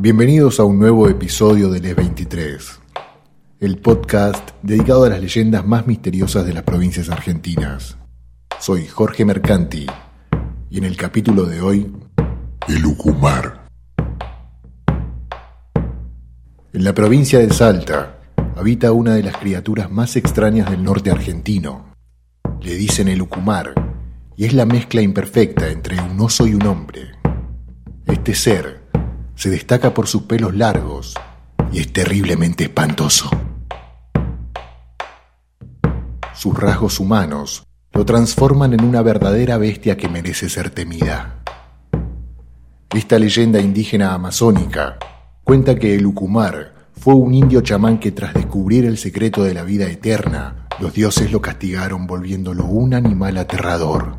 Bienvenidos a un nuevo episodio de Les 23, el podcast dedicado a las leyendas más misteriosas de las provincias argentinas. Soy Jorge Mercanti y en el capítulo de hoy, el Ucumar. En la provincia de Salta habita una de las criaturas más extrañas del norte argentino. Le dicen el Ucumar y es la mezcla imperfecta entre un oso y un hombre. Este ser se destaca por sus pelos largos y es terriblemente espantoso. Sus rasgos humanos lo transforman en una verdadera bestia que merece ser temida. Esta leyenda indígena amazónica cuenta que el Ucumar fue un indio chamán que tras descubrir el secreto de la vida eterna, los dioses lo castigaron volviéndolo un animal aterrador.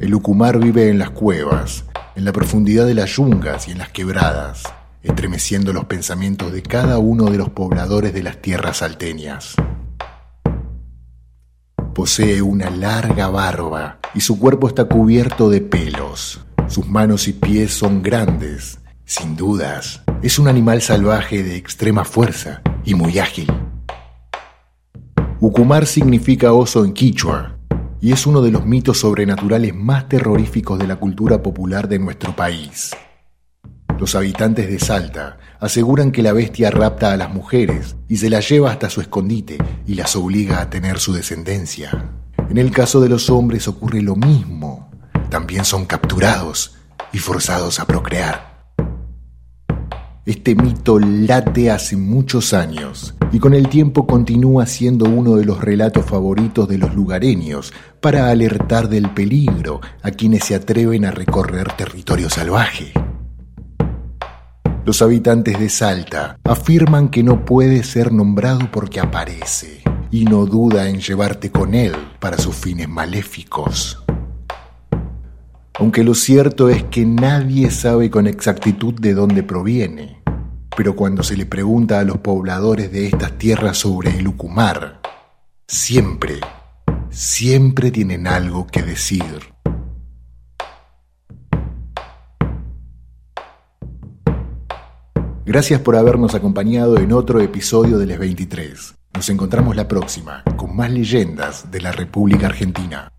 El Ucumar vive en las cuevas en la profundidad de las yungas y en las quebradas, estremeciendo los pensamientos de cada uno de los pobladores de las tierras salteñas. Posee una larga barba y su cuerpo está cubierto de pelos. Sus manos y pies son grandes. Sin dudas, es un animal salvaje de extrema fuerza y muy ágil. Ucumar significa oso en quichua y es uno de los mitos sobrenaturales más terroríficos de la cultura popular de nuestro país. Los habitantes de Salta aseguran que la bestia rapta a las mujeres y se las lleva hasta su escondite y las obliga a tener su descendencia. En el caso de los hombres ocurre lo mismo. También son capturados y forzados a procrear. Este mito late hace muchos años y con el tiempo continúa siendo uno de los relatos favoritos de los lugareños para alertar del peligro a quienes se atreven a recorrer territorio salvaje. Los habitantes de Salta afirman que no puede ser nombrado porque aparece y no duda en llevarte con él para sus fines maléficos. Aunque lo cierto es que nadie sabe con exactitud de dónde proviene, pero cuando se le pregunta a los pobladores de estas tierras sobre el Ucumar, siempre, siempre tienen algo que decir. Gracias por habernos acompañado en otro episodio de Les 23. Nos encontramos la próxima con más leyendas de la República Argentina.